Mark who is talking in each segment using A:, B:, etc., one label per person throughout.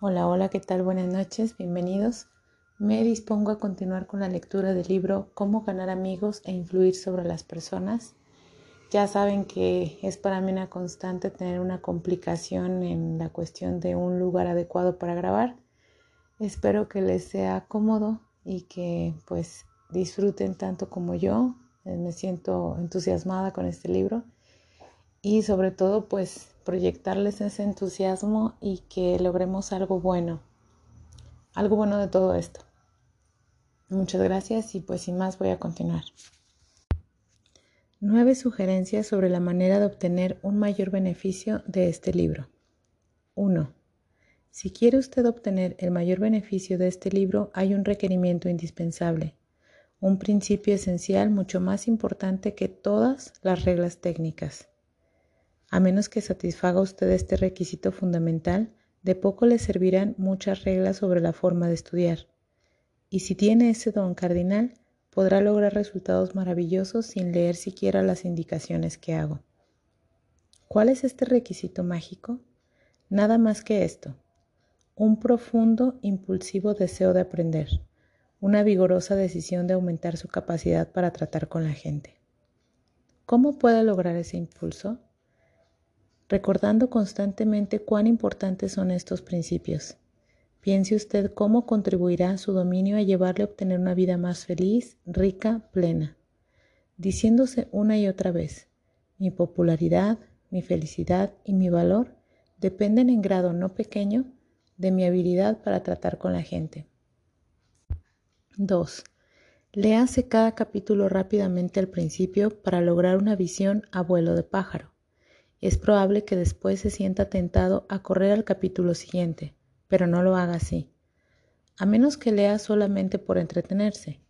A: Hola, hola, ¿qué tal? Buenas noches, bienvenidos. Me dispongo a continuar con la lectura del libro Cómo ganar amigos e influir sobre las personas. Ya saben que es para mí una constante tener una complicación en la cuestión de un lugar adecuado para grabar. Espero que les sea cómodo y que pues disfruten tanto como yo. Me siento entusiasmada con este libro y sobre todo pues proyectarles ese entusiasmo y que logremos algo bueno, algo bueno de todo esto. Muchas gracias y pues sin más voy a continuar. Nueve sugerencias sobre la manera de obtener un mayor beneficio de este libro. 1. Si quiere usted obtener el mayor beneficio de este libro, hay un requerimiento indispensable, un principio esencial mucho más importante que todas las reglas técnicas. A menos que satisfaga usted este requisito fundamental, de poco le servirán muchas reglas sobre la forma de estudiar. Y si tiene ese don cardinal, podrá lograr resultados maravillosos sin leer siquiera las indicaciones que hago. ¿Cuál es este requisito mágico? Nada más que esto, un profundo, impulsivo deseo de aprender, una vigorosa decisión de aumentar su capacidad para tratar con la gente. ¿Cómo puede lograr ese impulso? Recordando constantemente cuán importantes son estos principios. Piense usted cómo contribuirá su dominio a llevarle a obtener una vida más feliz, rica, plena, diciéndose una y otra vez, mi popularidad, mi felicidad y mi valor dependen en grado no pequeño de mi habilidad para tratar con la gente. 2. Léase cada capítulo rápidamente al principio para lograr una visión a vuelo de pájaro. Es probable que después se sienta tentado a correr al capítulo siguiente, pero no lo haga así. A menos que lea solamente por entretenerse,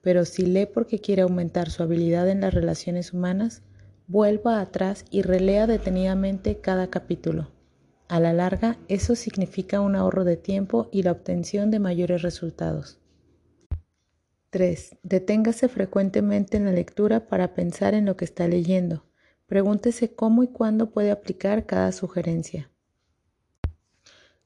A: pero si lee porque quiere aumentar su habilidad en las relaciones humanas, vuelva atrás y relea detenidamente cada capítulo. A la larga, eso significa un ahorro de tiempo y la obtención de mayores resultados. 3. Deténgase frecuentemente en la lectura para pensar en lo que está leyendo. Pregúntese cómo y cuándo puede aplicar cada sugerencia.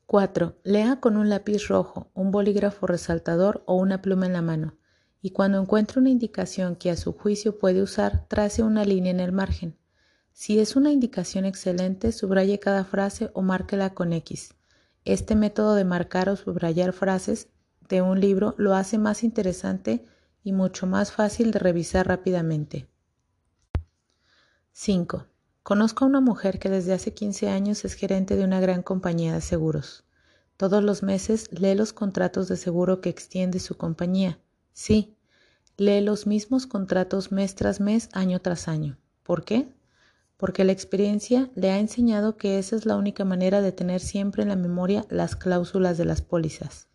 A: 4. Lea con un lápiz rojo, un bolígrafo resaltador o una pluma en la mano, y cuando encuentre una indicación que a su juicio puede usar, trace una línea en el margen. Si es una indicación excelente, subraye cada frase o márquela con X. Este método de marcar o subrayar frases de un libro lo hace más interesante y mucho más fácil de revisar rápidamente. 5. Conozco a una mujer que desde hace 15 años es gerente de una gran compañía de seguros. Todos los meses lee los contratos de seguro que extiende su compañía. Sí, lee los mismos contratos mes tras mes, año tras año. ¿Por qué? Porque la experiencia le ha enseñado que esa es la única manera de tener siempre en la memoria las cláusulas de las pólizas.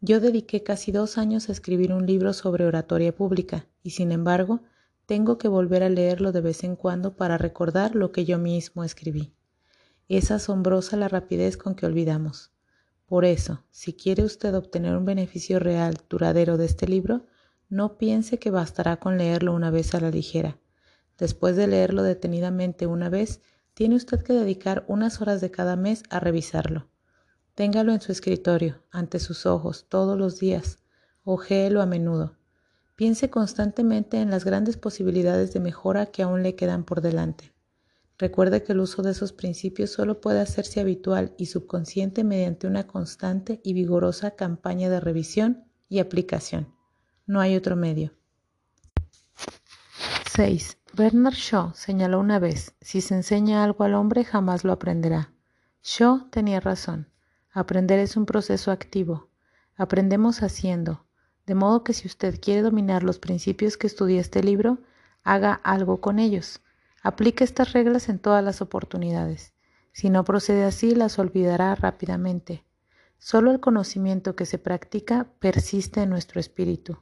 A: Yo dediqué casi dos años a escribir un libro sobre oratoria pública y, sin embargo, tengo que volver a leerlo de vez en cuando para recordar lo que yo mismo escribí. Es asombrosa la rapidez con que olvidamos. Por eso, si quiere usted obtener un beneficio real, duradero de este libro, no piense que bastará con leerlo una vez a la ligera. Después de leerlo detenidamente una vez, tiene usted que dedicar unas horas de cada mes a revisarlo. Téngalo en su escritorio, ante sus ojos, todos los días. Ojéelo a menudo. Piense constantemente en las grandes posibilidades de mejora que aún le quedan por delante. Recuerde que el uso de esos principios solo puede hacerse habitual y subconsciente mediante una constante y vigorosa campaña de revisión y aplicación. No hay otro medio. 6. Bernard Shaw señaló una vez, si se enseña algo al hombre jamás lo aprenderá. Shaw tenía razón. Aprender es un proceso activo. Aprendemos haciendo, de modo que si usted quiere dominar los principios que estudia este libro, haga algo con ellos. Aplique estas reglas en todas las oportunidades. Si no procede así, las olvidará rápidamente. Solo el conocimiento que se practica persiste en nuestro espíritu.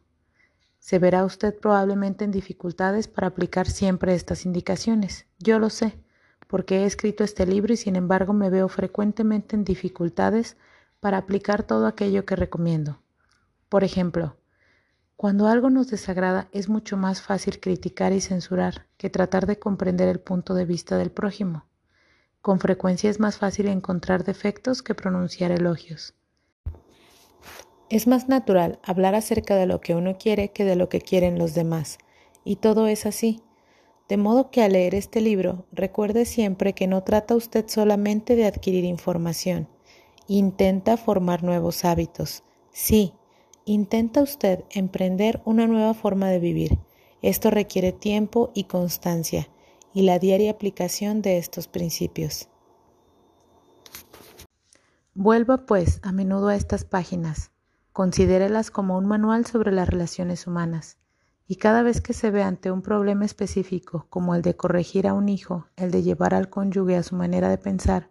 A: Se verá usted probablemente en dificultades para aplicar siempre estas indicaciones. Yo lo sé, porque he escrito este libro y sin embargo me veo frecuentemente en dificultades para aplicar todo aquello que recomiendo. Por ejemplo, cuando algo nos desagrada es mucho más fácil criticar y censurar que tratar de comprender el punto de vista del prójimo. Con frecuencia es más fácil encontrar defectos que pronunciar elogios. Es más natural hablar acerca de lo que uno quiere que de lo que quieren los demás, y todo es así. De modo que al leer este libro, recuerde siempre que no trata usted solamente de adquirir información, intenta formar nuevos hábitos. Sí, intenta usted emprender una nueva forma de vivir. Esto requiere tiempo y constancia, y la diaria aplicación de estos principios. Vuelva, pues, a menudo a estas páginas Considérelas como un manual sobre las relaciones humanas. Y cada vez que se ve ante un problema específico, como el de corregir a un hijo, el de llevar al cónyuge a su manera de pensar,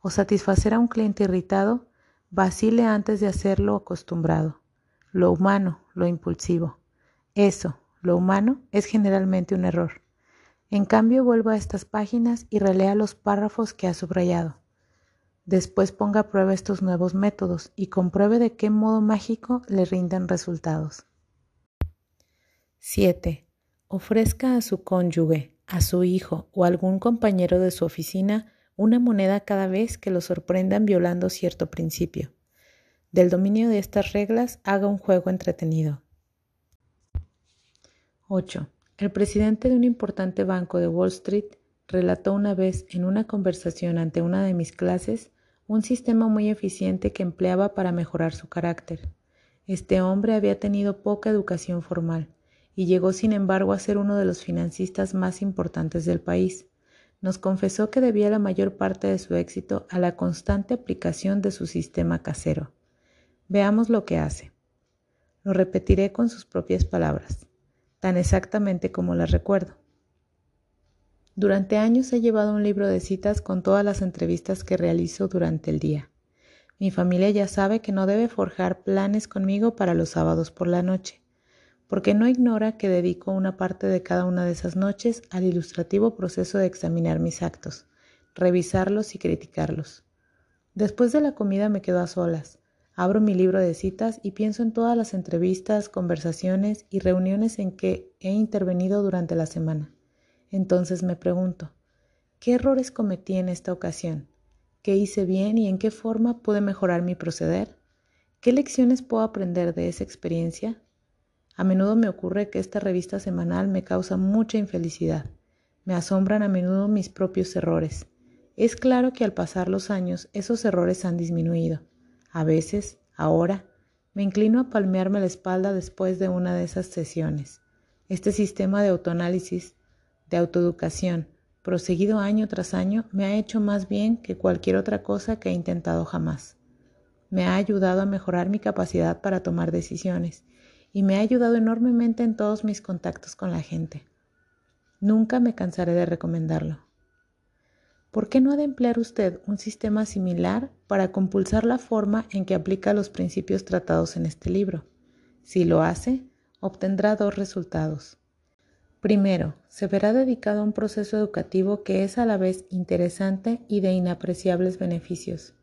A: o satisfacer a un cliente irritado, vacile antes de hacerlo acostumbrado. Lo humano, lo impulsivo. Eso, lo humano, es generalmente un error. En cambio, vuelva a estas páginas y relea los párrafos que ha subrayado. Después ponga a prueba estos nuevos métodos y compruebe de qué modo mágico le rinden resultados. 7. Ofrezca a su cónyuge, a su hijo o algún compañero de su oficina una moneda cada vez que lo sorprendan violando cierto principio. Del dominio de estas reglas haga un juego entretenido. 8. El presidente de un importante banco de Wall Street relató una vez en una conversación ante una de mis clases un sistema muy eficiente que empleaba para mejorar su carácter. Este hombre había tenido poca educación formal y llegó sin embargo a ser uno de los financistas más importantes del país. Nos confesó que debía la mayor parte de su éxito a la constante aplicación de su sistema casero. Veamos lo que hace. Lo repetiré con sus propias palabras, tan exactamente como las recuerdo. Durante años he llevado un libro de citas con todas las entrevistas que realizo durante el día. Mi familia ya sabe que no debe forjar planes conmigo para los sábados por la noche, porque no ignora que dedico una parte de cada una de esas noches al ilustrativo proceso de examinar mis actos, revisarlos y criticarlos. Después de la comida me quedo a solas, abro mi libro de citas y pienso en todas las entrevistas, conversaciones y reuniones en que he intervenido durante la semana. Entonces me pregunto, ¿qué errores cometí en esta ocasión? ¿Qué hice bien y en qué forma pude mejorar mi proceder? ¿Qué lecciones puedo aprender de esa experiencia? A menudo me ocurre que esta revista semanal me causa mucha infelicidad. Me asombran a menudo mis propios errores. Es claro que al pasar los años esos errores han disminuido. A veces, ahora, me inclino a palmearme la espalda después de una de esas sesiones. Este sistema de autoanálisis de autoeducación, proseguido año tras año, me ha hecho más bien que cualquier otra cosa que he intentado jamás. Me ha ayudado a mejorar mi capacidad para tomar decisiones y me ha ayudado enormemente en todos mis contactos con la gente. Nunca me cansaré de recomendarlo. ¿Por qué no ha de emplear usted un sistema similar para compulsar la forma en que aplica los principios tratados en este libro? Si lo hace, obtendrá dos resultados. Primero, se verá dedicado a un proceso educativo que es a la vez interesante y de inapreciables beneficios.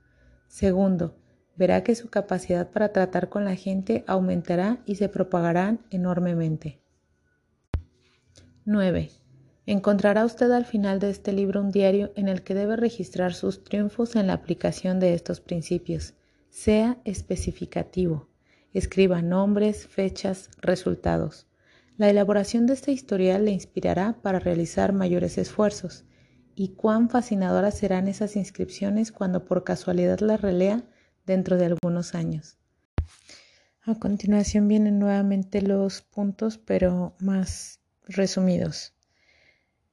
A: Segundo, verá que su capacidad para tratar con la gente aumentará y se propagará enormemente. 9. Encontrará usted al final de este libro un diario en el que debe registrar sus triunfos en la aplicación de estos principios. Sea especificativo. Escriba nombres, fechas, resultados. La elaboración de este historial le inspirará para realizar mayores esfuerzos. Y cuán fascinadoras serán esas inscripciones cuando por casualidad las relea dentro de algunos años. A continuación vienen nuevamente los puntos, pero más resumidos.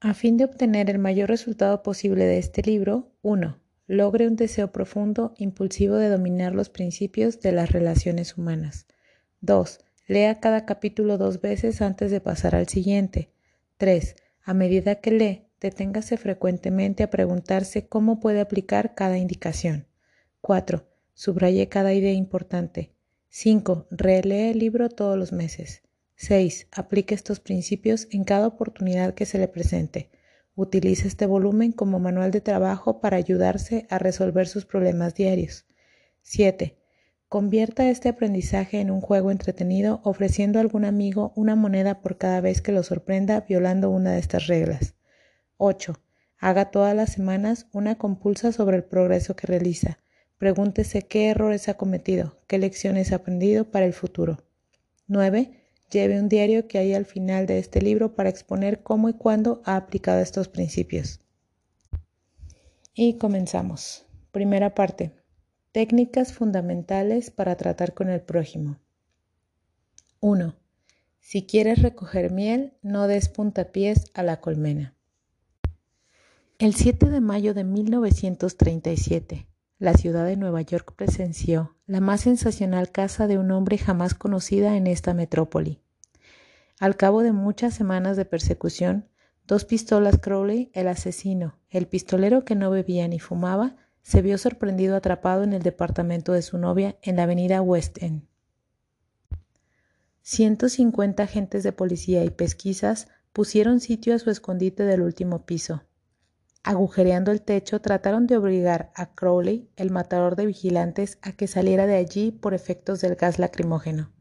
A: A fin de obtener el mayor resultado posible de este libro, 1. Logre un deseo profundo, impulsivo de dominar los principios de las relaciones humanas. 2 Lea cada capítulo dos veces antes de pasar al siguiente. 3. A medida que lee, deténgase frecuentemente a preguntarse cómo puede aplicar cada indicación. 4. Subraye cada idea importante. 5. Relee el libro todos los meses. 6. Aplique estos principios en cada oportunidad que se le presente. Utilice este volumen como manual de trabajo para ayudarse a resolver sus problemas diarios. 7. Convierta este aprendizaje en un juego entretenido ofreciendo a algún amigo una moneda por cada vez que lo sorprenda violando una de estas reglas. 8. Haga todas las semanas una compulsa sobre el progreso que realiza. Pregúntese qué errores ha cometido, qué lecciones ha aprendido para el futuro. 9. Lleve un diario que hay al final de este libro para exponer cómo y cuándo ha aplicado estos principios. Y comenzamos. Primera parte. Técnicas fundamentales para tratar con el prójimo. 1. Si quieres recoger miel, no des puntapiés a la colmena. El 7 de mayo de 1937, la ciudad de Nueva York presenció la más sensacional caza de un hombre jamás conocida en esta metrópoli. Al cabo de muchas semanas de persecución, dos pistolas Crowley, el asesino, el pistolero que no bebía ni fumaba, se vio sorprendido atrapado en el departamento de su novia en la avenida West End. 150 agentes de policía y pesquisas pusieron sitio a su escondite del último piso. Agujereando el techo, trataron de obligar a Crowley, el matador de vigilantes, a que saliera de allí por efectos del gas lacrimógeno.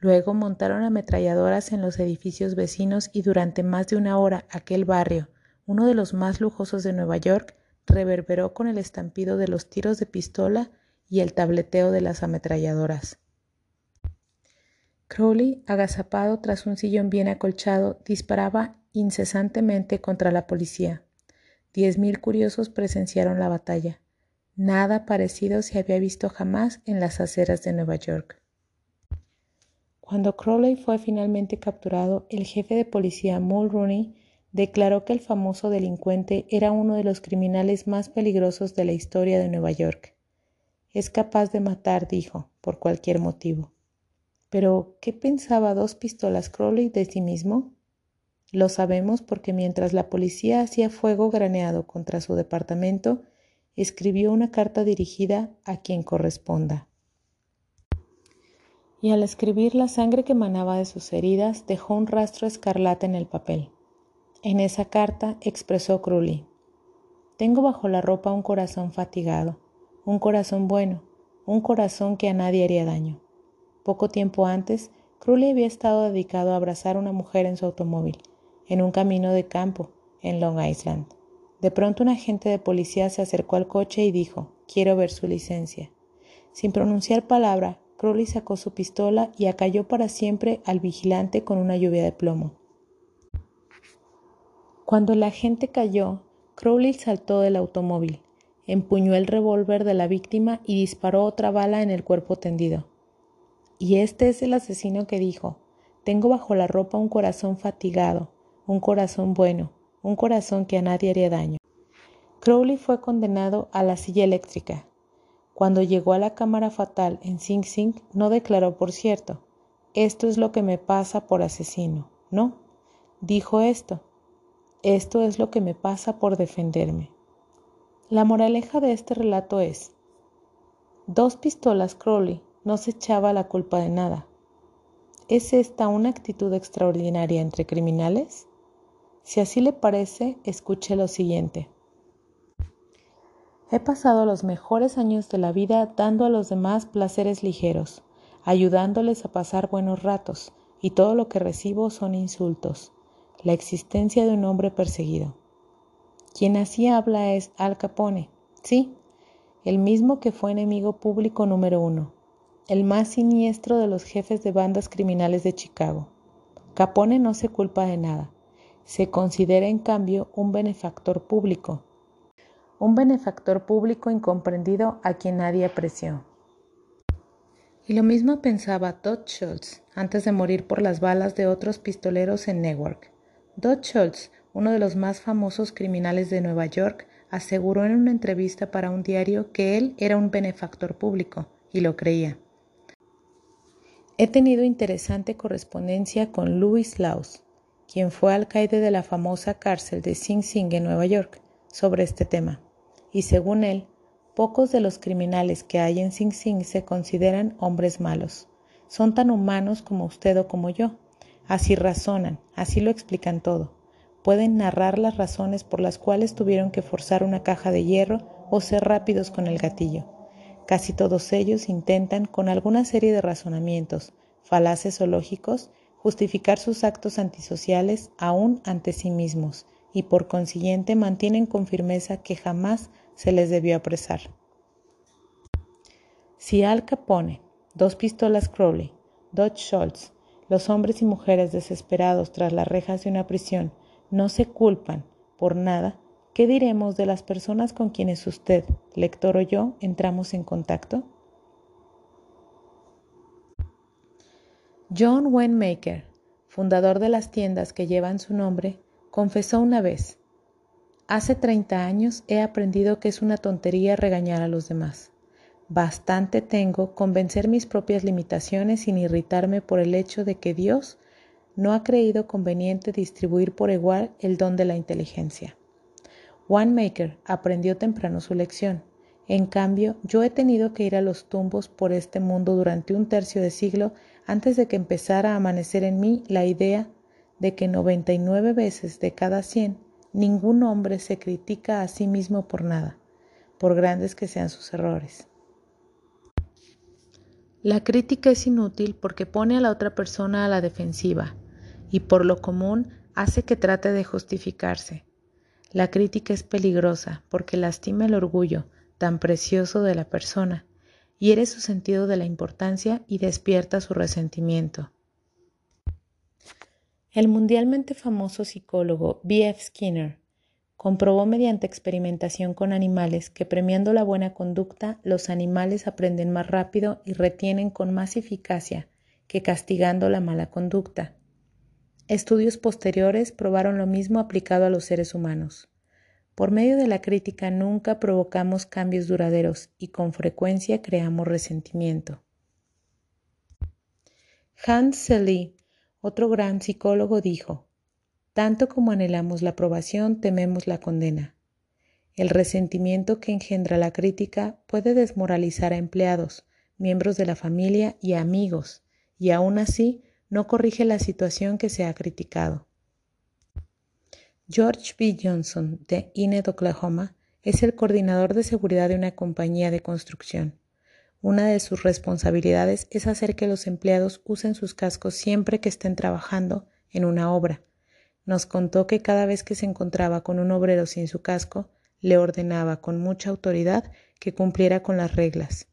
A: Luego montaron ametralladoras en los edificios vecinos y durante más de una hora aquel barrio, uno de los más lujosos de Nueva York, reverberó con el estampido de los tiros de pistola y el tableteo de las ametralladoras. Crowley, agazapado tras un sillón bien acolchado, disparaba incesantemente contra la policía. Diez mil curiosos presenciaron la batalla. Nada parecido se había visto jamás en las aceras de Nueva York. Cuando Crowley fue finalmente capturado, el jefe de policía Mulrooney declaró que el famoso delincuente era uno de los criminales más peligrosos de la historia de Nueva York. Es capaz de matar, dijo, por cualquier motivo. Pero, ¿qué pensaba dos pistolas Crowley de sí mismo? Lo sabemos porque mientras la policía hacía fuego graneado contra su departamento, escribió una carta dirigida a quien corresponda. Y al escribir la sangre que manaba de sus heridas dejó un rastro escarlata en el papel. En esa carta expresó Crowley, Tengo bajo la ropa un corazón fatigado, un corazón bueno, un corazón que a nadie haría daño. Poco tiempo antes, Crowley había estado dedicado a abrazar a una mujer en su automóvil en un camino de campo en Long Island. De pronto un agente de policía se acercó al coche y dijo, quiero ver su licencia. Sin pronunciar palabra, Crowley sacó su pistola y acalló para siempre al vigilante con una lluvia de plomo. Cuando el agente cayó, Crowley saltó del automóvil, empuñó el revólver de la víctima y disparó otra bala en el cuerpo tendido. Y este es el asesino que dijo, tengo bajo la ropa un corazón fatigado, un corazón bueno, un corazón que a nadie haría daño. Crowley fue condenado a la silla eléctrica. Cuando llegó a la cámara fatal en Sing Sing, no declaró, por cierto, esto es lo que me pasa por asesino. No, dijo esto, esto es lo que me pasa por defenderme. La moraleja de este relato es, dos pistolas Crowley no se echaba la culpa de nada. ¿Es esta una actitud extraordinaria entre criminales? Si así le parece, escuche lo siguiente. He pasado los mejores años de la vida dando a los demás placeres ligeros, ayudándoles a pasar buenos ratos, y todo lo que recibo son insultos, la existencia de un hombre perseguido. Quien así habla es Al Capone, sí, el mismo que fue enemigo público número uno, el más siniestro de los jefes de bandas criminales de Chicago. Capone no se culpa de nada se considera en cambio un benefactor público, un benefactor público incomprendido a quien nadie apreció. Y lo mismo pensaba Dodd Schultz antes de morir por las balas de otros pistoleros en Newark. Dodd Schultz, uno de los más famosos criminales de Nueva York, aseguró en una entrevista para un diario que él era un benefactor público, y lo creía. He tenido interesante correspondencia con Louis Laus, quien fue alcaide de la famosa cárcel de Sing Sing en Nueva York, sobre este tema. Y según él, pocos de los criminales que hay en Sing Sing se consideran hombres malos. Son tan humanos como usted o como yo. Así razonan, así lo explican todo. Pueden narrar las razones por las cuales tuvieron que forzar una caja de hierro o ser rápidos con el gatillo. Casi todos ellos intentan, con alguna serie de razonamientos, falaces o lógicos, justificar sus actos antisociales aún ante sí mismos y por consiguiente mantienen con firmeza que jamás se les debió apresar. Si Al Capone, dos pistolas Crowley, Dodge Schultz, los hombres y mujeres desesperados tras las rejas de una prisión no se culpan por nada, ¿qué diremos de las personas con quienes usted, lector o yo entramos en contacto? John Wenmaker, fundador de las tiendas que llevan su nombre, confesó una vez, hace 30 años he aprendido que es una tontería regañar a los demás. Bastante tengo con vencer mis propias limitaciones sin irritarme por el hecho de que Dios no ha creído conveniente distribuir por igual el don de la inteligencia. Wanemaker aprendió temprano su lección. En cambio, yo he tenido que ir a los tumbos por este mundo durante un tercio de siglo antes de que empezara a amanecer en mí la idea de que 99 veces de cada 100 ningún hombre se critica a sí mismo por nada, por grandes que sean sus errores. La crítica es inútil porque pone a la otra persona a la defensiva y por lo común hace que trate de justificarse. La crítica es peligrosa porque lastima el orgullo tan precioso de la persona, hiere su sentido de la importancia y despierta su resentimiento. El mundialmente famoso psicólogo B.F. Skinner comprobó mediante experimentación con animales que premiando la buena conducta los animales aprenden más rápido y retienen con más eficacia que castigando la mala conducta. Estudios posteriores probaron lo mismo aplicado a los seres humanos. Por medio de la crítica nunca provocamos cambios duraderos y con frecuencia creamos resentimiento. Hans Selye, otro gran psicólogo, dijo, tanto como anhelamos la aprobación, tememos la condena. El resentimiento que engendra la crítica puede desmoralizar a empleados, miembros de la familia y amigos, y aún así no corrige la situación que se ha criticado. George B. Johnson, de Enid, Oklahoma, es el coordinador de seguridad de una compañía de construcción. Una de sus responsabilidades es hacer que los empleados usen sus cascos siempre que estén trabajando en una obra, nos contó que cada vez que se encontraba con un obrero sin su casco, le ordenaba con mucha autoridad que cumpliera con las reglas.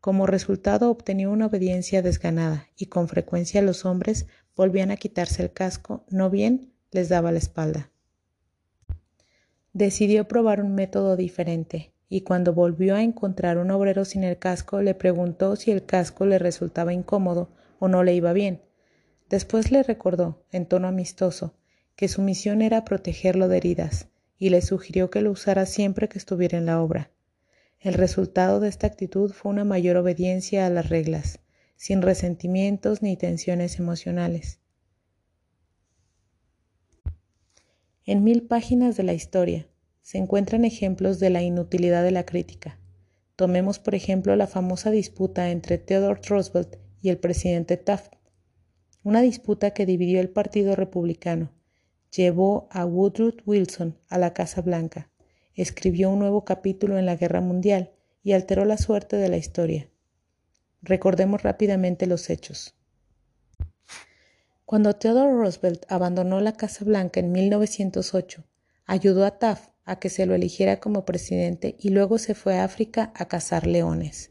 A: Como resultado obtenía una obediencia desganada y con frecuencia los hombres volvían a quitarse el casco, no bien les daba la espalda. Decidió probar un método diferente y cuando volvió a encontrar un obrero sin el casco le preguntó si el casco le resultaba incómodo o no le iba bien. Después le recordó, en tono amistoso, que su misión era protegerlo de heridas, y le sugirió que lo usara siempre que estuviera en la obra. El resultado de esta actitud fue una mayor obediencia a las reglas, sin resentimientos ni tensiones emocionales. En mil páginas de la historia se encuentran ejemplos de la inutilidad de la crítica. Tomemos, por ejemplo, la famosa disputa entre Theodore Roosevelt y el presidente Taft, una disputa que dividió el Partido Republicano llevó a Woodrow Wilson a la Casa Blanca, escribió un nuevo capítulo en la Guerra Mundial y alteró la suerte de la historia. Recordemos rápidamente los hechos. Cuando Theodore Roosevelt abandonó la Casa Blanca en 1908, ayudó a Taft a que se lo eligiera como presidente y luego se fue a África a cazar leones.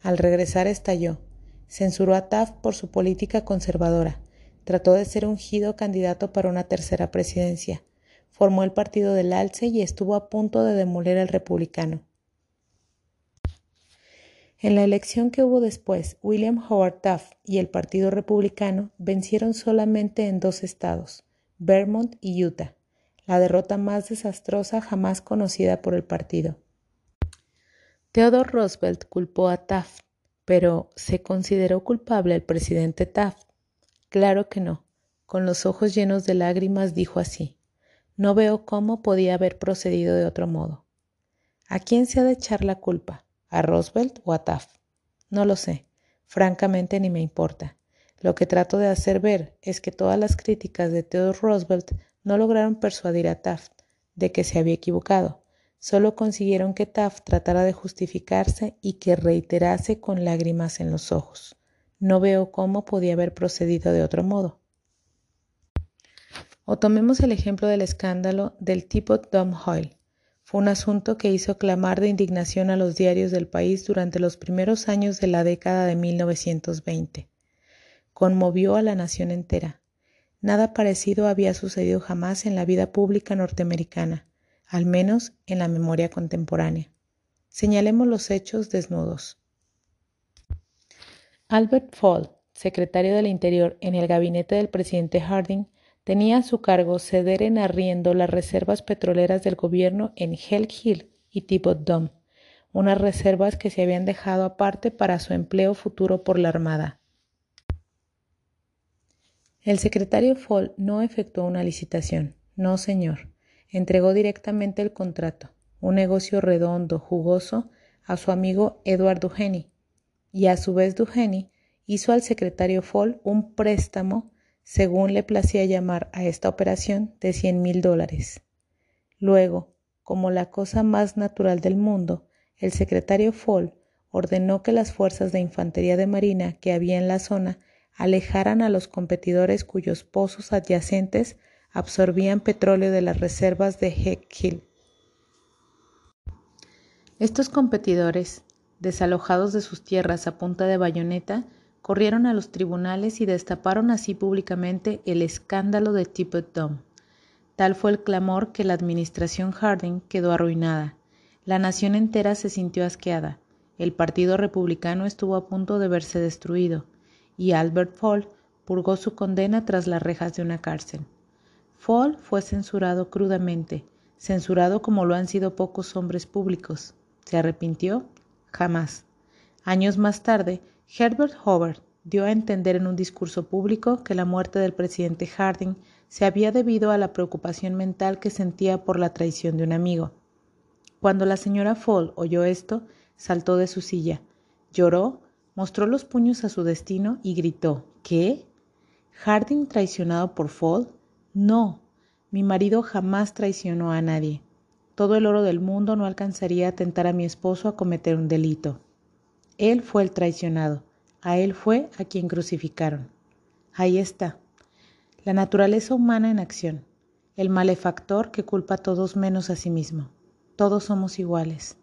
A: Al regresar estalló. Censuró a Taft por su política conservadora Trató de ser ungido candidato para una tercera presidencia. Formó el Partido del Alce y estuvo a punto de demoler al republicano. En la elección que hubo después, William Howard Taft y el Partido Republicano vencieron solamente en dos estados, Vermont y Utah, la derrota más desastrosa jamás conocida por el partido. Theodore Roosevelt culpó a Taft, pero ¿se consideró culpable el presidente Taft? Claro que no. Con los ojos llenos de lágrimas dijo así. No veo cómo podía haber procedido de otro modo. ¿A quién se ha de echar la culpa? ¿A Roosevelt o a Taft? No lo sé. Francamente ni me importa. Lo que trato de hacer ver es que todas las críticas de Theodore Roosevelt no lograron persuadir a Taft de que se había equivocado. Solo consiguieron que Taft tratara de justificarse y que reiterase con lágrimas en los ojos. No veo cómo podía haber procedido de otro modo. O tomemos el ejemplo del escándalo del tipo Dom Hoyle. Fue un asunto que hizo clamar de indignación a los diarios del país durante los primeros años de la década de 1920. Conmovió a la nación entera. Nada parecido había sucedido jamás en la vida pública norteamericana, al menos en la memoria contemporánea. Señalemos los hechos desnudos. Albert Fall, secretario del Interior en el gabinete del presidente Harding, tenía a su cargo ceder en arriendo las reservas petroleras del gobierno en Hell Hill y Tibot Dome, unas reservas que se habían dejado aparte para su empleo futuro por la Armada. El secretario Fall no efectuó una licitación, no señor, entregó directamente el contrato, un negocio redondo, jugoso, a su amigo Edward Duhenny, y a su vez Duhenny hizo al secretario Fall un préstamo según le placía llamar a esta operación, de cien mil dólares. Luego, como la cosa más natural del mundo, el secretario Fall ordenó que las fuerzas de infantería de marina que había en la zona alejaran a los competidores cuyos pozos adyacentes absorbían petróleo de las reservas de Hill. Estos competidores, desalojados de sus tierras a punta de bayoneta, corrieron a los tribunales y destaparon así públicamente el escándalo de Tippett Dome. Tal fue el clamor que la administración Harding quedó arruinada. La nación entera se sintió asqueada. El Partido Republicano estuvo a punto de verse destruido, y Albert Fall purgó su condena tras las rejas de una cárcel. Fall fue censurado crudamente, censurado como lo han sido pocos hombres públicos. ¿Se arrepintió? Jamás. Años más tarde, Herbert Hoover dio a entender en un discurso público que la muerte del presidente Harding se había debido a la preocupación mental que sentía por la traición de un amigo. Cuando la señora Fall oyó esto, saltó de su silla, lloró, mostró los puños a su destino y gritó ¿Qué? ¿Harding traicionado por Fall? No, mi marido jamás traicionó a nadie. Todo el oro del mundo no alcanzaría a tentar a mi esposo a cometer un delito. Él fue el traicionado, a él fue a quien crucificaron. Ahí está, la naturaleza humana en acción, el malefactor que culpa a todos menos a sí mismo. Todos somos iguales.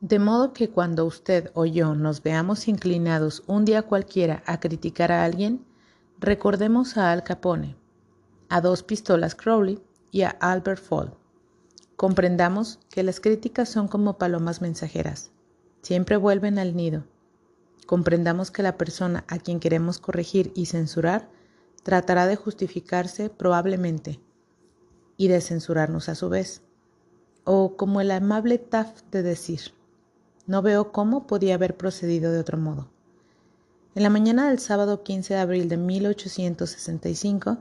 A: De modo que cuando usted o yo nos veamos inclinados un día cualquiera a criticar a alguien, recordemos a Al Capone, a dos pistolas Crowley y a Albert Fall. Comprendamos que las críticas son como palomas mensajeras siempre vuelven al nido. Comprendamos que la persona a quien queremos corregir y censurar tratará de justificarse probablemente y de censurarnos a su vez. O como el amable Taft de decir, no veo cómo podía haber procedido de otro modo. En la mañana del sábado 15 de abril de 1865,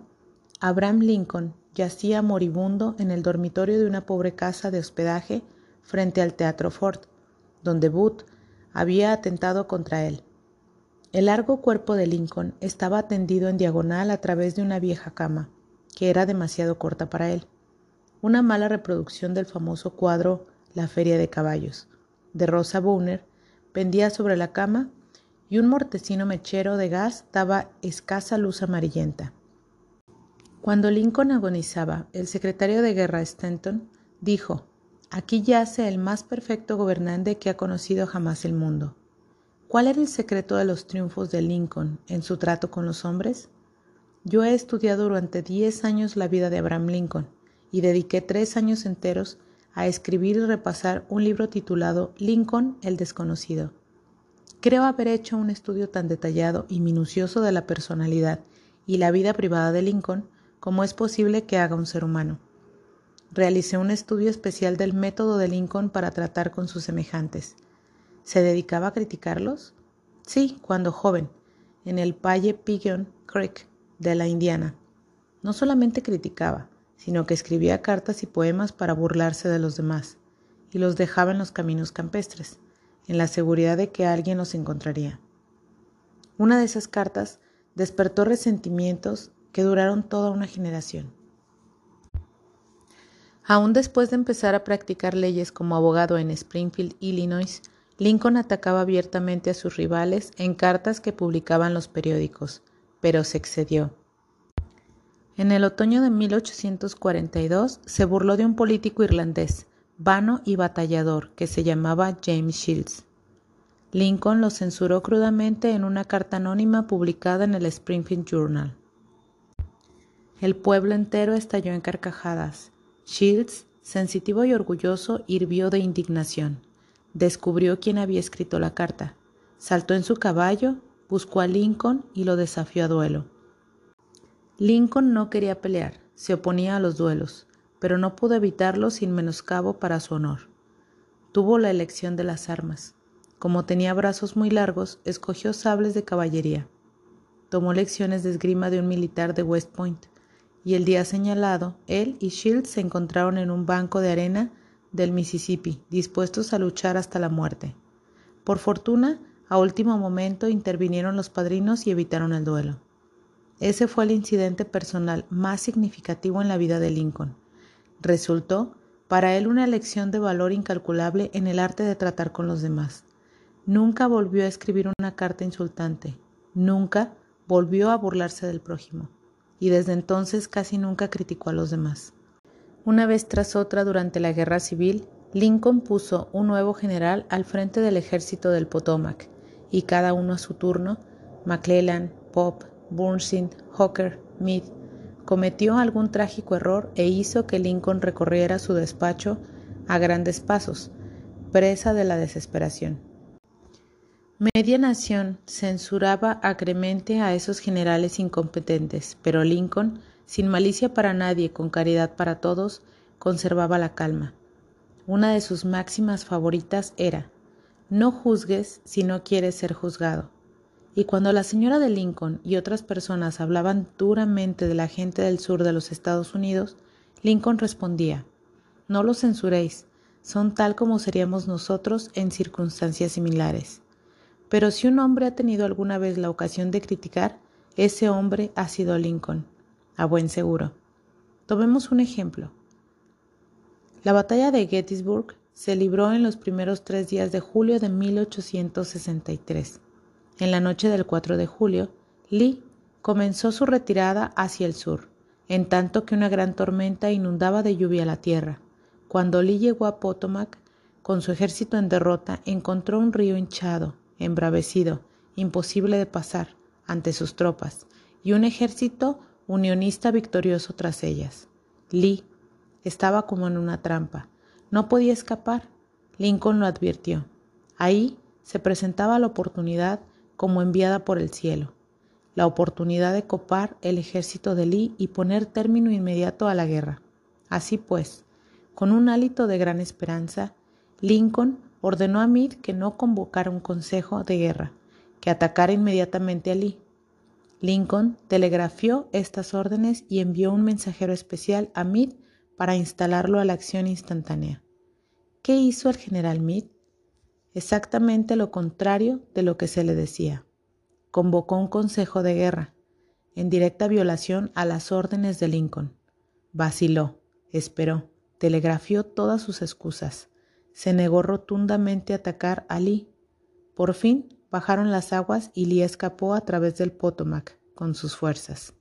A: Abraham Lincoln yacía moribundo en el dormitorio de una pobre casa de hospedaje frente al Teatro Ford donde Booth había atentado contra él. El largo cuerpo de Lincoln estaba tendido en diagonal a través de una vieja cama, que era demasiado corta para él. Una mala reproducción del famoso cuadro La Feria de Caballos, de Rosa Bonheur, pendía sobre la cama y un mortecino mechero de gas daba escasa luz amarillenta. Cuando Lincoln agonizaba, el secretario de guerra Stanton dijo Aquí yace el más perfecto gobernante que ha conocido jamás el mundo. ¿Cuál era el secreto de los triunfos de Lincoln en su trato con los hombres? Yo he estudiado durante diez años la vida de Abraham Lincoln y dediqué tres años enteros a escribir y repasar un libro titulado Lincoln el desconocido. Creo haber hecho un estudio tan detallado y minucioso de la personalidad y la vida privada de Lincoln como es posible que haga un ser humano. Realicé un estudio especial del método de Lincoln para tratar con sus semejantes. ¿Se dedicaba a criticarlos? Sí, cuando joven, en el Valle Pigeon Creek de la Indiana. No solamente criticaba, sino que escribía cartas y poemas para burlarse de los demás, y los dejaba en los caminos campestres, en la seguridad de que alguien los encontraría. Una de esas cartas despertó resentimientos que duraron toda una generación. Aún después de empezar a practicar leyes como abogado en Springfield, Illinois, Lincoln atacaba abiertamente a sus rivales en cartas que publicaban los periódicos, pero se excedió. En el otoño de 1842 se burló de un político irlandés, vano y batallador, que se llamaba James Shields. Lincoln lo censuró crudamente en una carta anónima publicada en el Springfield Journal. El pueblo entero estalló en carcajadas. Shields, sensitivo y orgulloso, hirvió de indignación. Descubrió quién había escrito la carta. Saltó en su caballo, buscó a Lincoln y lo desafió a duelo. Lincoln no quería pelear, se oponía a los duelos, pero no pudo evitarlo sin menoscabo para su honor. Tuvo la elección de las armas. Como tenía brazos muy largos, escogió sables de caballería. Tomó lecciones de esgrima de un militar de West Point, y el día señalado, él y Shields se encontraron en un banco de arena del Mississippi, dispuestos a luchar hasta la muerte. Por fortuna, a último momento intervinieron los padrinos y evitaron el duelo. Ese fue el incidente personal más significativo en la vida de Lincoln. Resultó para él una lección de valor incalculable en el arte de tratar con los demás. Nunca volvió a escribir una carta insultante, nunca volvió a burlarse del prójimo, y desde entonces casi nunca criticó a los demás. Una vez tras otra durante la guerra civil, Lincoln puso un nuevo general al frente del ejército del Potomac, y cada uno a su turno, McClellan, Pope, Burnside, Hooker, Meade, cometió algún trágico error e hizo que Lincoln recorriera su despacho a grandes pasos, presa de la desesperación. Media nación censuraba acremente a esos generales incompetentes, pero Lincoln, sin malicia para nadie, con caridad para todos, conservaba la calma. Una de sus máximas favoritas era, no juzgues si no quieres ser juzgado. Y cuando la señora de Lincoln y otras personas hablaban duramente de la gente del sur de los Estados Unidos, Lincoln respondía, No los censuréis, son tal como seríamos nosotros en circunstancias similares. Pero si un hombre ha tenido alguna vez la ocasión de criticar, ese hombre ha sido Lincoln, a buen seguro. Tomemos un ejemplo. La batalla de Gettysburg se libró en los primeros tres días de julio de 1863. En la noche del 4 de julio, Lee comenzó su retirada hacia el sur, en tanto que una gran tormenta inundaba de lluvia la tierra. Cuando Lee llegó a Potomac, con su ejército en derrota, encontró un río hinchado, embravecido, imposible de pasar ante sus tropas, y un ejército unionista victorioso tras ellas. Lee estaba como en una trampa. No podía escapar. Lincoln lo advirtió. Ahí se presentaba la oportunidad como enviada por el cielo, la oportunidad de copar el ejército de Lee y poner término inmediato a la guerra. Así pues, con un hálito de gran esperanza, Lincoln ordenó a Meade que no convocara un consejo de guerra, que atacara inmediatamente a Lee. Lincoln telegrafió estas órdenes y envió un mensajero especial a Meade para instalarlo a la acción instantánea. ¿Qué hizo el general Meade? exactamente lo contrario de lo que se le decía. Convocó un consejo de guerra, en directa violación a las órdenes de Lincoln. Vaciló, esperó, telegrafió todas sus excusas. Se negó rotundamente a atacar a Lee. Por fin bajaron las aguas y Lee escapó a través del Potomac con sus fuerzas.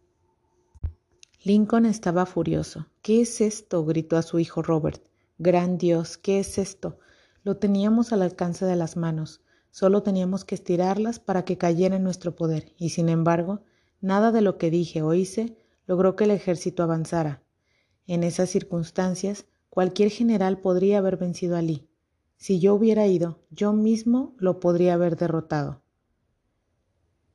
A: Lincoln estaba furioso. ¿Qué es esto? gritó a su hijo Robert. Gran Dios, ¿qué es esto? Lo teníamos al alcance de las manos, solo teníamos que estirarlas para que cayera en nuestro poder, y sin embargo, nada de lo que dije o hice logró que el ejército avanzara. En esas circunstancias, cualquier general podría haber vencido a Lee. Si yo hubiera ido, yo mismo lo podría haber derrotado.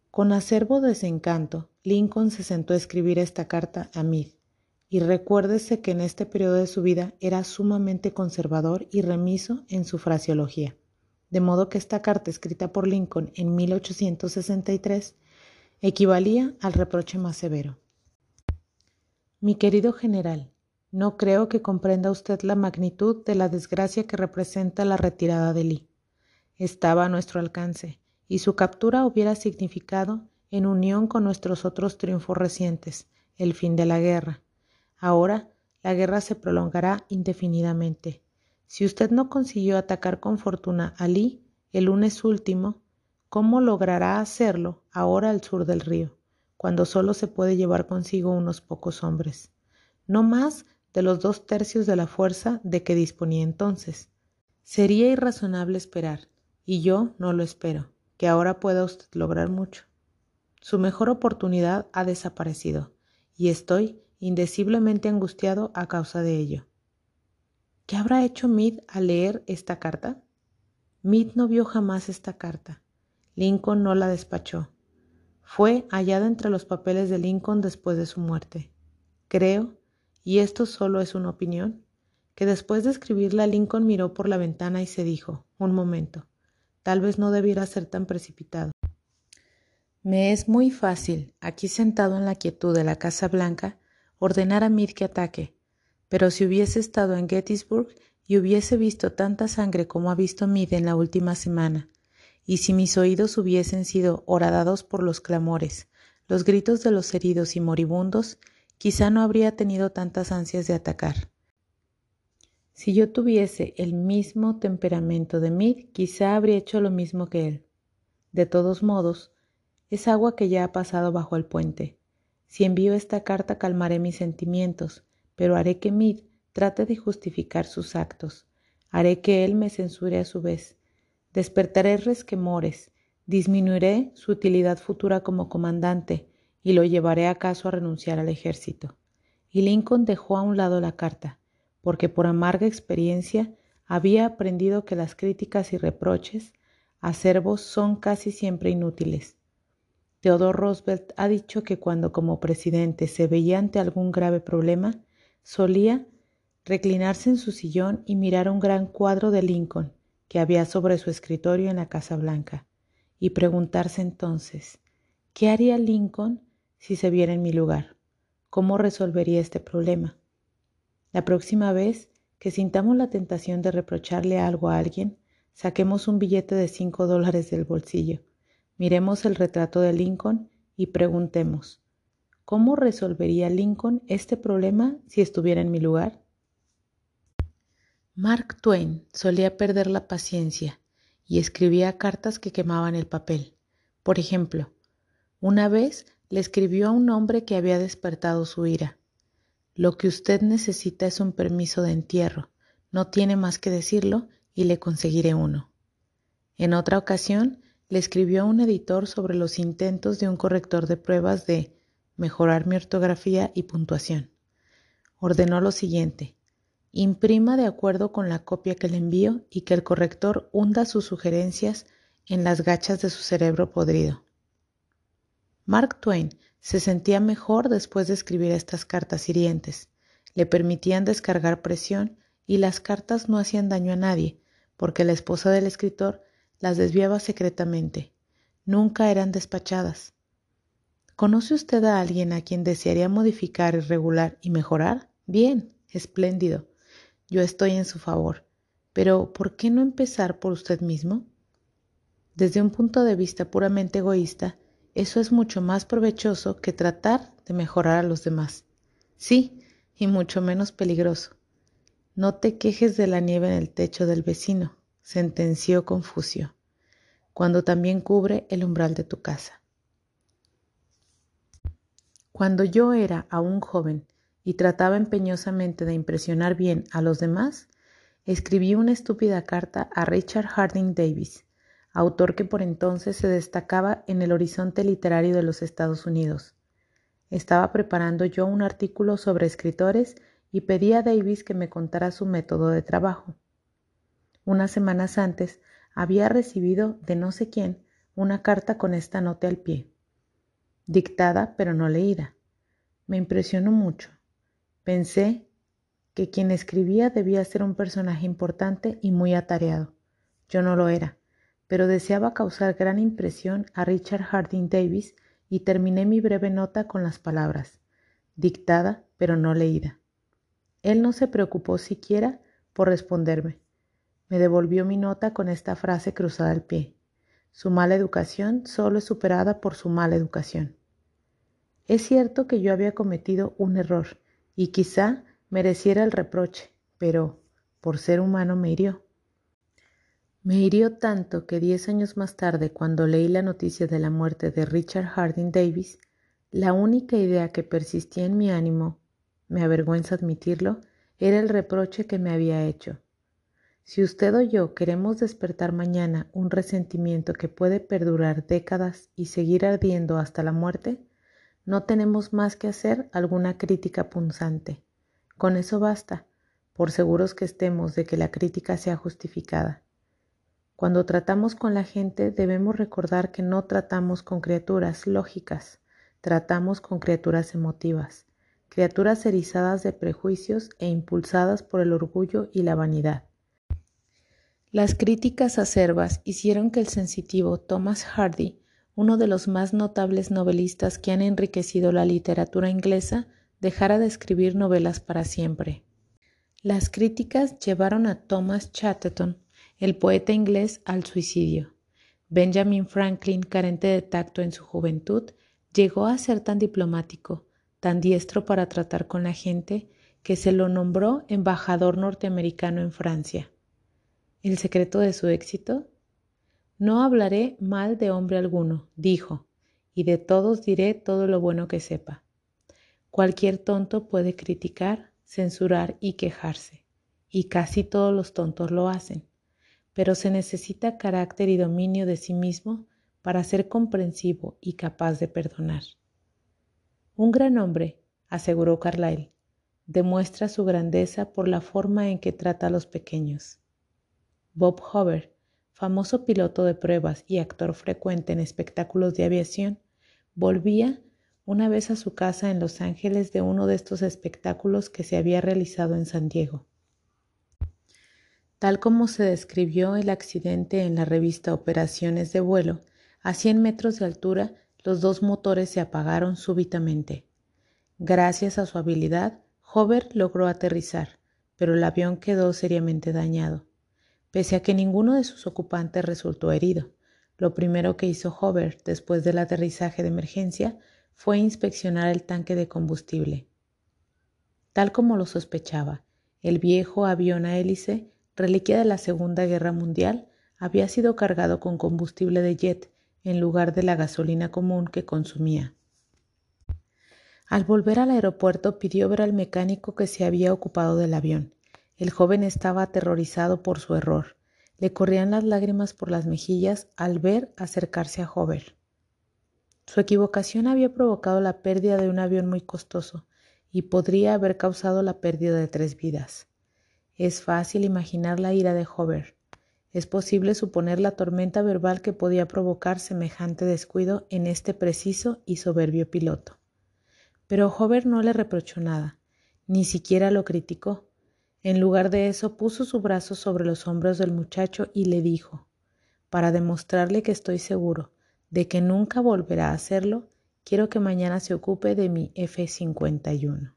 A: Con acervo desencanto, Lincoln se sentó a escribir esta carta a Meade y recuérdese que en este periodo de su vida era sumamente conservador y remiso en su fraseología, de modo que esta carta escrita por Lincoln en 1863 equivalía al reproche más severo. Mi querido general, no creo que comprenda usted la magnitud de la desgracia que representa la retirada de Lee. Estaba a nuestro alcance, y su captura hubiera significado, en unión con nuestros otros triunfos recientes, el fin de la guerra, Ahora la guerra se prolongará indefinidamente. Si usted no consiguió atacar con fortuna a el lunes último, ¿cómo logrará hacerlo ahora al sur del río, cuando solo se puede llevar consigo unos pocos hombres, no más de los dos tercios de la fuerza de que disponía entonces. Sería irrazonable esperar, y yo no lo espero, que ahora pueda usted lograr mucho. Su mejor oportunidad ha desaparecido, y estoy indeciblemente angustiado a causa de ello. ¿Qué habrá hecho Mead al leer esta carta? Mead no vio jamás esta carta. Lincoln no la despachó. Fue hallada entre los papeles de Lincoln después de su muerte. Creo, y esto solo es una opinión, que después de escribirla Lincoln miró por la ventana y se dijo, un momento, tal vez no debiera ser tan precipitado. Me es muy fácil, aquí sentado en la quietud de la Casa Blanca, ordenar a Mead que ataque, pero si hubiese estado en Gettysburg y hubiese visto tanta sangre como ha visto Meade en la última semana, y si mis oídos hubiesen sido horadados por los clamores, los gritos de los heridos y moribundos, quizá no habría tenido tantas ansias de atacar. Si yo tuviese el mismo temperamento de Meade, quizá habría hecho lo mismo que él. De todos modos, es agua que ya ha pasado bajo el puente. Si envío esta carta calmaré mis sentimientos, pero haré que Mid trate de justificar sus actos. Haré que él me censure a su vez. Despertaré resquemores, disminuiré su utilidad futura como comandante y lo llevaré acaso a renunciar al ejército. Y Lincoln dejó a un lado la carta, porque por amarga experiencia había aprendido que las críticas y reproches acervos son casi siempre inútiles. Theodore Roosevelt ha dicho que cuando como presidente se veía ante algún grave problema, Solía reclinarse en su sillón y mirar un gran cuadro de Lincoln que había sobre su escritorio en la Casa Blanca, y preguntarse entonces, ¿qué haría Lincoln si se viera en mi lugar? ¿Cómo resolvería este problema? La próxima vez que sintamos la tentación de reprocharle algo a alguien, saquemos un billete de cinco dólares del bolsillo, miremos el retrato de Lincoln y preguntemos, ¿Cómo resolvería Lincoln este problema si estuviera en mi lugar? Mark Twain solía perder la paciencia y escribía cartas que quemaban el papel. Por ejemplo, una vez le escribió a un hombre que había despertado su ira. Lo que usted necesita es un permiso de entierro. No tiene más que decirlo y le conseguiré uno. En otra ocasión, le escribió a un editor sobre los intentos de un corrector de pruebas de mejorar mi ortografía y puntuación. Ordenó lo siguiente. Imprima de acuerdo con la copia que le envío y que el corrector hunda sus sugerencias en las gachas de su cerebro podrido. Mark Twain se sentía mejor después de escribir estas cartas hirientes. Le permitían descargar presión y las cartas no hacían daño a nadie, porque la esposa del escritor las desviaba secretamente. Nunca eran despachadas. ¿Conoce usted a alguien a quien desearía modificar y regular y mejorar? Bien, espléndido. Yo estoy en su favor. Pero ¿por qué no empezar por usted mismo? Desde un punto de vista puramente egoísta, eso es mucho más provechoso que tratar de mejorar a los demás. Sí, y mucho menos peligroso. No te quejes de la nieve en el techo del vecino, sentenció Confucio, cuando también cubre el umbral de tu casa. Cuando yo era aún joven y trataba empeñosamente de impresionar bien a los demás, escribí una estúpida carta a Richard Harding Davis, autor que por entonces se destacaba en el horizonte literario de los Estados Unidos. Estaba preparando yo un artículo sobre escritores y pedí a Davis que me contara su método de trabajo. Unas semanas antes había recibido de no sé quién una carta con esta nota al pie dictada pero no leída. Me impresionó mucho. Pensé que quien escribía debía ser un personaje importante y muy atareado. Yo no lo era, pero deseaba causar gran impresión a Richard Harding Davis y terminé mi breve nota con las palabras, dictada pero no leída. Él no se preocupó siquiera por responderme. Me devolvió mi nota con esta frase cruzada al pie. Su mala educación solo es superada por su mala educación. Es cierto que yo había cometido un error y quizá mereciera el reproche, pero por ser humano me hirió. Me hirió tanto que diez años más tarde, cuando leí la noticia de la muerte de Richard Harding Davis, La única idea que persistía en mi ánimo, me avergüenza admitirlo, era el reproche que me había hecho. Si usted o yo queremos despertar mañana un resentimiento que puede perdurar décadas y seguir ardiendo hasta la muerte, no tenemos más que hacer alguna crítica punzante. Con eso basta, por seguros que estemos de que la crítica sea justificada. Cuando tratamos con la gente debemos recordar que no tratamos con criaturas lógicas, tratamos con criaturas emotivas, criaturas erizadas de prejuicios e impulsadas por el orgullo y la vanidad. Las críticas acerbas hicieron que el sensitivo Thomas Hardy, uno de los más notables novelistas que han enriquecido la literatura inglesa, dejara de escribir novelas para siempre. Las críticas llevaron a Thomas Chatterton el poeta inglés al suicidio. Benjamin Franklin, carente de tacto en su juventud, llegó a ser tan diplomático, tan diestro para tratar con la gente, que se lo nombró embajador norteamericano en Francia. ¿El secreto de su éxito? No hablaré mal de hombre alguno, dijo, y de todos diré todo lo bueno que sepa. Cualquier tonto puede criticar, censurar y quejarse, y casi todos los tontos lo hacen pero se necesita carácter y dominio de sí mismo para ser comprensivo y capaz de perdonar. Un gran hombre, aseguró Carlyle, demuestra su grandeza por la forma en que trata a los pequeños. Bob Hover, famoso piloto de pruebas y actor frecuente en espectáculos de aviación, volvía una vez a su casa en Los Ángeles de uno de estos espectáculos que se había realizado en San Diego. Tal como se describió el accidente en la revista Operaciones de vuelo, a 100 metros de altura los dos motores se apagaron súbitamente. Gracias a su habilidad, Hover logró aterrizar, pero el avión quedó seriamente dañado. Pese a que ninguno de sus ocupantes resultó herido, lo primero que hizo Hover después del aterrizaje de emergencia fue inspeccionar el tanque de combustible. Tal como lo sospechaba, el viejo avión a hélice reliquia de la Segunda Guerra Mundial, había sido cargado con combustible de jet en lugar de la gasolina común que consumía. Al volver al aeropuerto pidió ver al mecánico que se había ocupado del avión. El joven estaba aterrorizado por su error. Le corrían las lágrimas por las mejillas al ver acercarse a Hover. Su equivocación había provocado la pérdida de un avión muy costoso y podría haber causado la pérdida de tres vidas. Es fácil imaginar la ira de Hover. Es posible suponer la tormenta verbal que podía provocar semejante descuido en este preciso y soberbio piloto. Pero Hover no le reprochó nada, ni siquiera lo criticó. En lugar de eso puso su brazo sobre los hombros del muchacho y le dijo, para demostrarle que estoy seguro de que nunca volverá a hacerlo, quiero que mañana se ocupe de mi F-51.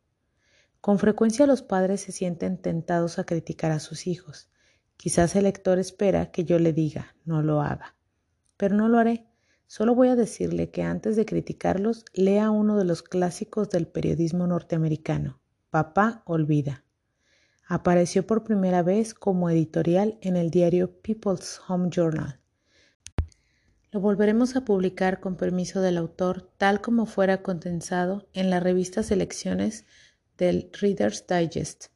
A: Con frecuencia los padres se sienten tentados a criticar a sus hijos. Quizás el lector espera que yo le diga, no lo haga. Pero no lo haré. Solo voy a decirle que antes de criticarlos, lea uno de los clásicos del periodismo norteamericano, Papá Olvida. Apareció por primera vez como editorial en el diario People's Home Journal. Lo volveremos a publicar con permiso del autor, tal como fuera condensado en la revista Selecciones del Reader's Digest.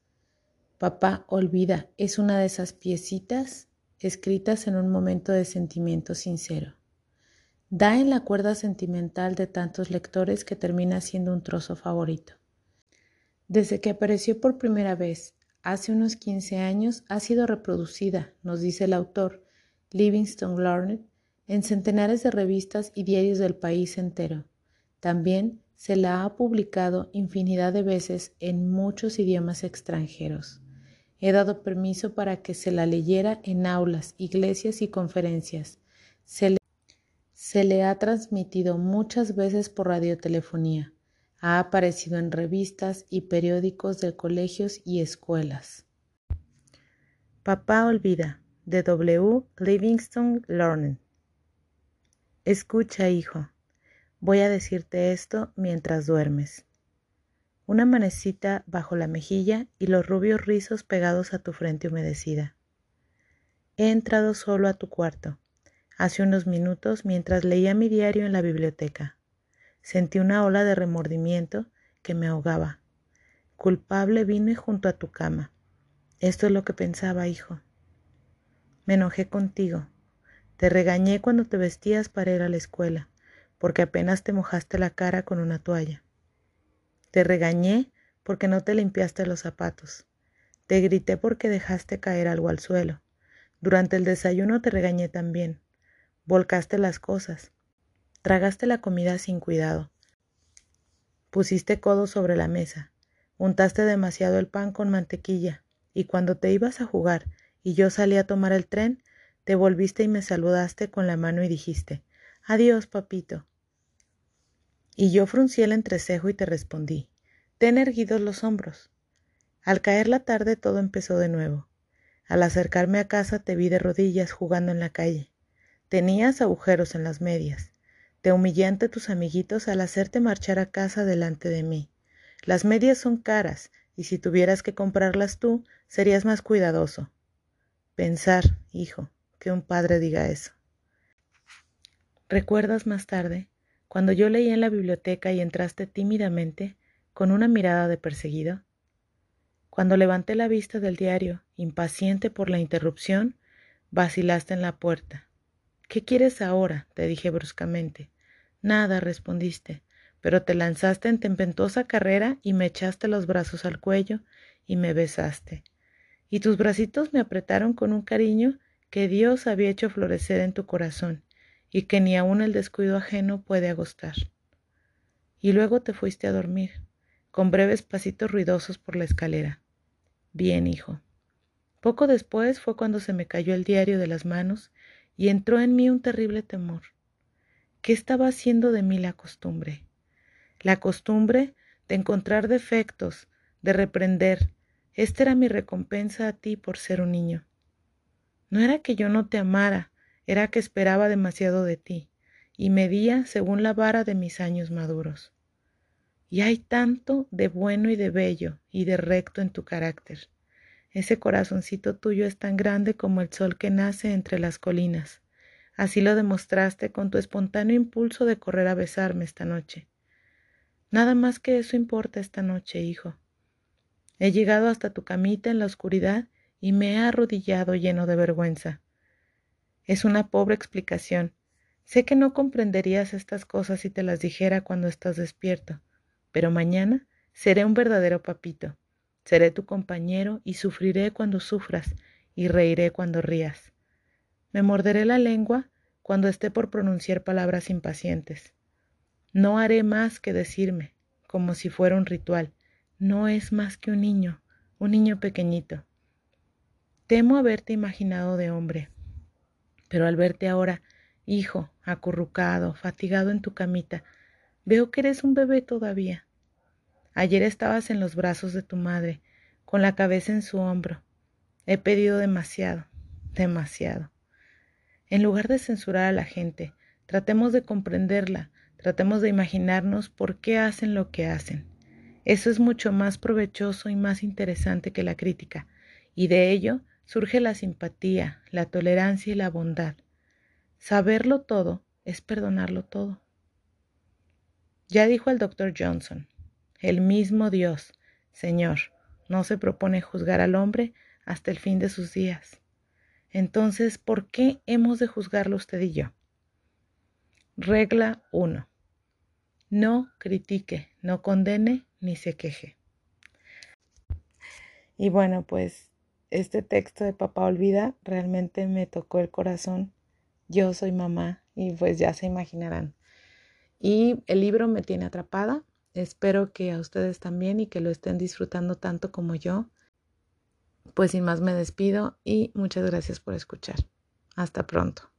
A: Papá olvida es una de esas piecitas escritas en un momento de sentimiento sincero. Da en la cuerda sentimental de tantos lectores que termina siendo un trozo favorito. Desde que apareció por primera vez, hace unos 15 años, ha sido reproducida, nos dice el autor, Livingston Larned, en centenares de revistas y diarios del país entero. También se la ha publicado infinidad de veces en muchos idiomas extranjeros. He dado permiso para que se la leyera en aulas, iglesias y conferencias. Se le, ha transmitido muchas veces por radiotelefonía. Ha aparecido en revistas y periódicos de colegios y escuelas. Papá olvida, de W. Livingston Learning. Escucha, hijo. Voy a decirte esto mientras duermes. Una manecita bajo la mejilla y los rubios rizos pegados a tu frente humedecida. He entrado solo a tu cuarto, hace unos minutos mientras leía mi diario en la biblioteca. Sentí una ola de remordimiento que me ahogaba. Culpable vine junto a tu cama. Esto es lo que pensaba, hijo. Me enojé contigo. Te regañé cuando te vestías para ir a la escuela, porque apenas te mojaste la cara con una toalla. Te regañé porque no te limpiaste los zapatos. Te grité porque dejaste caer algo al suelo. Durante el desayuno te regañé también. Volcaste las cosas. Tragaste la comida sin cuidado. Pusiste codo sobre la mesa. Untaste demasiado el pan con mantequilla, y cuando te ibas a jugar y yo salí a tomar el tren, te volviste y me saludaste con la mano y dijiste, Adiós, papito. Y yo fruncí el entrecejo y te respondí, Ten erguidos los hombros. Al caer la tarde todo empezó de nuevo. Al acercarme a casa te vi de rodillas jugando en la calle. Tenías agujeros en las medias. Te humillé ante tus amiguitos al hacerte marchar a casa delante de mí. Las medias son caras, y si tuvieras que comprarlas tú, serías más cuidadoso. Pensar, hijo, que un padre diga eso. ¿Recuerdas más tarde, cuando yo leí en la biblioteca y entraste tímidamente, con una mirada de perseguido? Cuando levanté la vista del diario, impaciente por la interrupción, vacilaste en la puerta. ¿Qué quieres ahora? te dije bruscamente. Nada, respondiste pero te lanzaste en tempestuosa carrera y me echaste los brazos al cuello y me besaste. Y tus bracitos me apretaron con un cariño que Dios había hecho florecer en tu corazón y que ni aun el descuido ajeno puede agostar. Y luego te fuiste a dormir, con breves pasitos ruidosos por la escalera. Bien, hijo. Poco después fue cuando se me cayó el diario de las manos y entró en mí un terrible temor. ¿Qué estaba haciendo de mí la costumbre? la costumbre de encontrar defectos, de reprender. Esta era mi recompensa a ti por ser un niño. No era que yo no te amara, era que esperaba demasiado de ti, y medía según la vara de mis años maduros. Y hay tanto de bueno y de bello y de recto en tu carácter. Ese corazoncito tuyo es tan grande como el sol que nace entre las colinas. Así lo demostraste con tu espontáneo impulso de correr a besarme esta noche. Nada más que eso importa esta noche, hijo. He llegado hasta tu camita en la oscuridad y me he arrodillado lleno de vergüenza. Es una pobre explicación. Sé que no comprenderías estas cosas si te las dijera cuando estás despierto, pero mañana seré un verdadero papito. Seré tu compañero y sufriré cuando sufras y reiré cuando rías. Me morderé la lengua cuando esté por pronunciar palabras impacientes. No haré más que decirme, como si fuera un ritual, no es más que un niño, un niño pequeñito. Temo haberte imaginado de hombre, pero al verte ahora, hijo, acurrucado, fatigado en tu camita, veo que eres un bebé todavía. Ayer estabas en los brazos de tu madre, con la cabeza en su hombro. He pedido demasiado, demasiado. En lugar de censurar a la gente, tratemos de comprenderla, Tratemos de imaginarnos por qué hacen lo que hacen. Eso es mucho más provechoso y más interesante que la crítica, y de ello surge la simpatía, la tolerancia y la bondad. Saberlo todo es perdonarlo todo. Ya dijo el doctor Johnson, el mismo Dios, Señor, no se propone juzgar al hombre hasta el fin de sus días. Entonces, ¿por qué hemos de juzgarlo usted y yo? Regla 1. No critique, no condene ni se queje. Y bueno, pues este texto de Papá Olvida realmente me tocó el corazón. Yo soy mamá y pues ya se imaginarán. Y el libro me tiene atrapada. Espero que a ustedes también y que lo estén disfrutando tanto como yo. Pues sin más me despido y muchas gracias por escuchar. Hasta pronto.